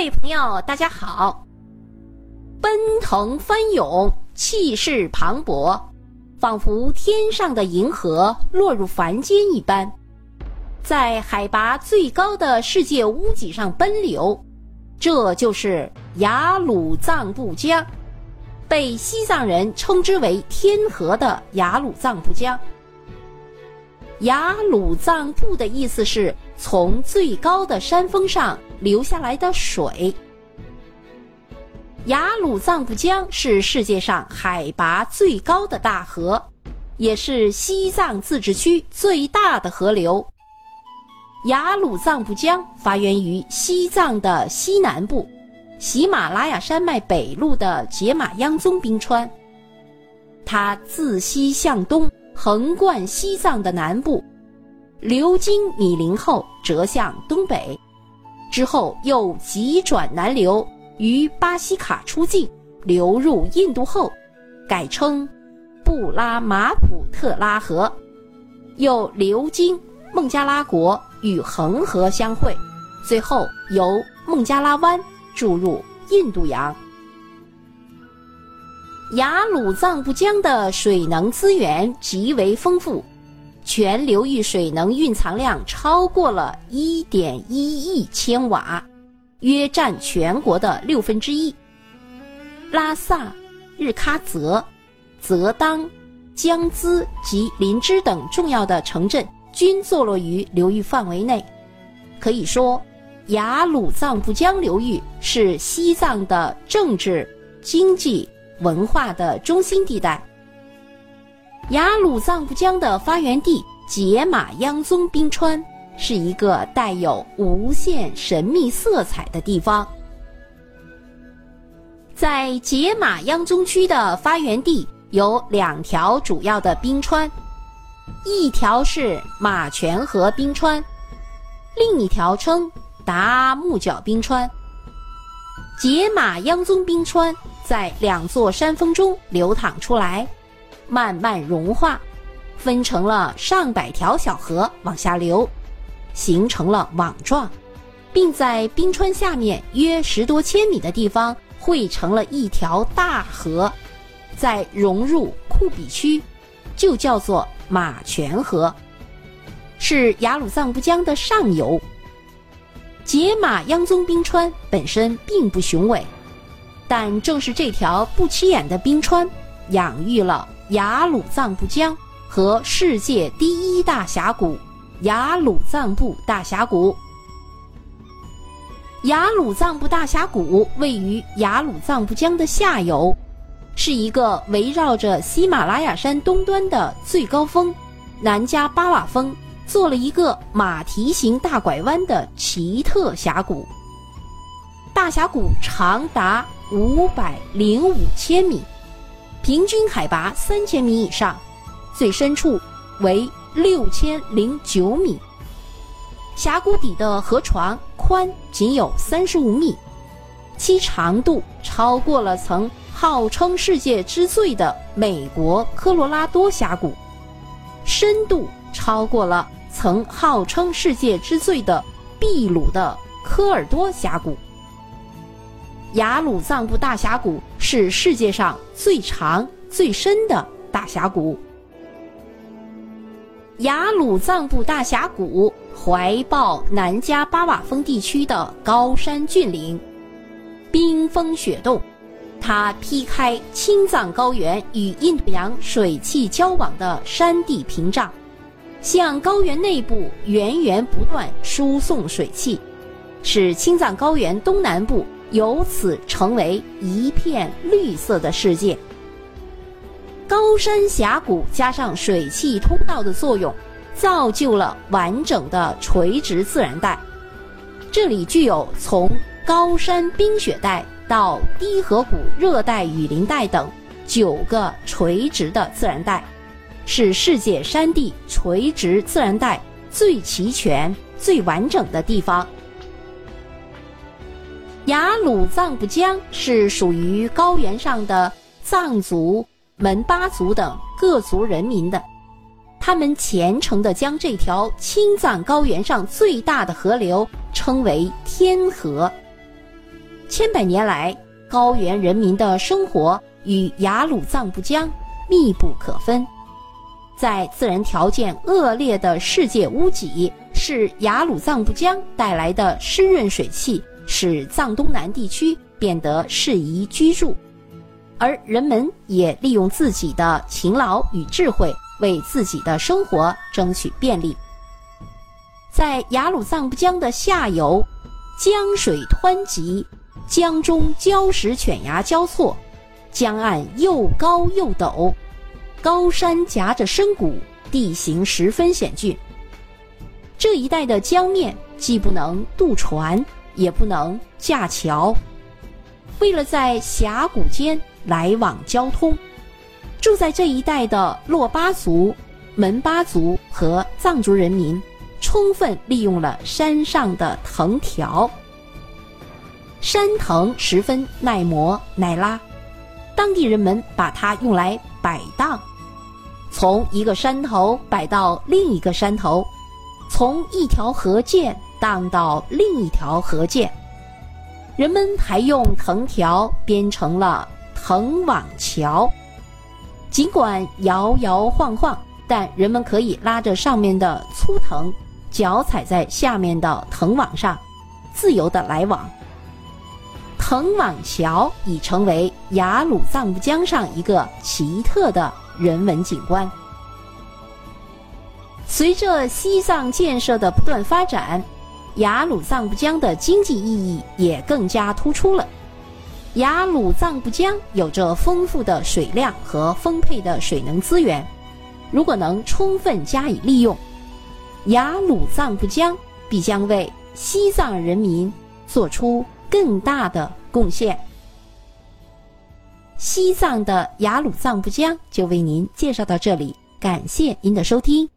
各位朋友，大家好！奔腾翻涌，气势磅礴，仿佛天上的银河落入凡间一般，在海拔最高的世界屋脊上奔流。这就是雅鲁藏布江，被西藏人称之为“天河”的雅鲁藏布江。雅鲁藏布的意思是从最高的山峰上流下来的水。雅鲁藏布江是世界上海拔最高的大河，也是西藏自治区最大的河流。雅鲁藏布江发源于西藏的西南部，喜马拉雅山脉北麓的杰玛央宗冰川。它自西向东横贯西藏的南部，流经米林后折向东北，之后又急转南流，于巴西卡出境，流入印度后，改称布拉马普特拉河，又流经孟加拉国。与恒河相会，最后由孟加拉湾注入印度洋。雅鲁藏布江的水能资源极为丰富，全流域水能蕴藏量超过了一点一亿千瓦，约占全国的六分之一。拉萨、日喀则、则当、江孜及林芝等重要的城镇。均坐落于流域范围内，可以说，雅鲁藏布江流域是西藏的政治、经济、文化的中心地带。雅鲁藏布江的发源地杰玛央宗冰川是一个带有无限神秘色彩的地方。在杰玛央宗区的发源地有两条主要的冰川。一条是马泉河冰川，另一条称达木角冰川。杰玛央宗冰川在两座山峰中流淌出来，慢慢融化，分成了上百条小河往下流，形成了网状，并在冰川下面约十多千米的地方汇成了一条大河，再融入库比区，就叫做。马泉河是雅鲁藏布江的上游。杰玛央宗冰川本身并不雄伟，但正是这条不起眼的冰川，养育了雅鲁藏布江和世界第一大峡谷——雅鲁藏布大峡谷。雅鲁藏布大峡谷位于雅鲁藏布江的下游。是一个围绕着喜马拉雅山东端的最高峰南迦巴瓦峰做了一个马蹄形大拐弯的奇特峡谷。大峡谷长达五百零五千米，平均海拔三千米以上，最深处为六千零九米。峡谷底的河床宽仅有三十五米，其长度超过了曾。号称世界之最的美国科罗拉多峡谷，深度超过了曾号称世界之最的秘鲁的科尔多峡谷。雅鲁藏布大峡谷是世界上最长最深的大峡谷。雅鲁藏布大峡谷怀抱南迦巴瓦峰地区的高山峻岭，冰封雪冻。它劈开青藏高原与印度洋水汽交往的山地屏障，向高原内部源源不断输送水汽，使青藏高原东南部由此成为一片绿色的世界。高山峡谷加上水汽通道的作用，造就了完整的垂直自然带。这里具有从高山冰雪带。到低河谷热带雨林带等九个垂直的自然带，是世界山地垂直自然带最齐全、最完整的地方。雅鲁藏布江是属于高原上的藏族、门巴族等各族人民的，他们虔诚地将这条青藏高原上最大的河流称为天河。千百年来，高原人民的生活与雅鲁藏布江密不可分。在自然条件恶劣的世界屋脊，是雅鲁藏布江带来的湿润水汽，使藏东南地区变得适宜居住，而人们也利用自己的勤劳与智慧，为自己的生活争取便利。在雅鲁藏布江的下游，江水湍急，江中礁石犬牙交错，江岸又高又陡。高山夹着深谷，地形十分险峻。这一带的江面既不能渡船，也不能架桥。为了在峡谷间来往交通，住在这一带的珞巴族、门巴族和藏族人民，充分利用了山上的藤条。山藤十分耐磨耐拉，当地人们把它用来摆荡。从一个山头摆到另一个山头，从一条河涧荡到另一条河涧，人们还用藤条编成了藤网桥。尽管摇摇晃晃，但人们可以拉着上面的粗藤，脚踩在下面的藤网上，自由的来往。藤网桥已成为雅鲁藏布江上一个奇特的。人文景观。随着西藏建设的不断发展，雅鲁藏布江的经济意义也更加突出了。雅鲁藏布江有着丰富的水量和丰沛的水能资源，如果能充分加以利用，雅鲁藏布江必将为西藏人民做出更大的贡献。西藏的雅鲁藏布江就为您介绍到这里，感谢您的收听。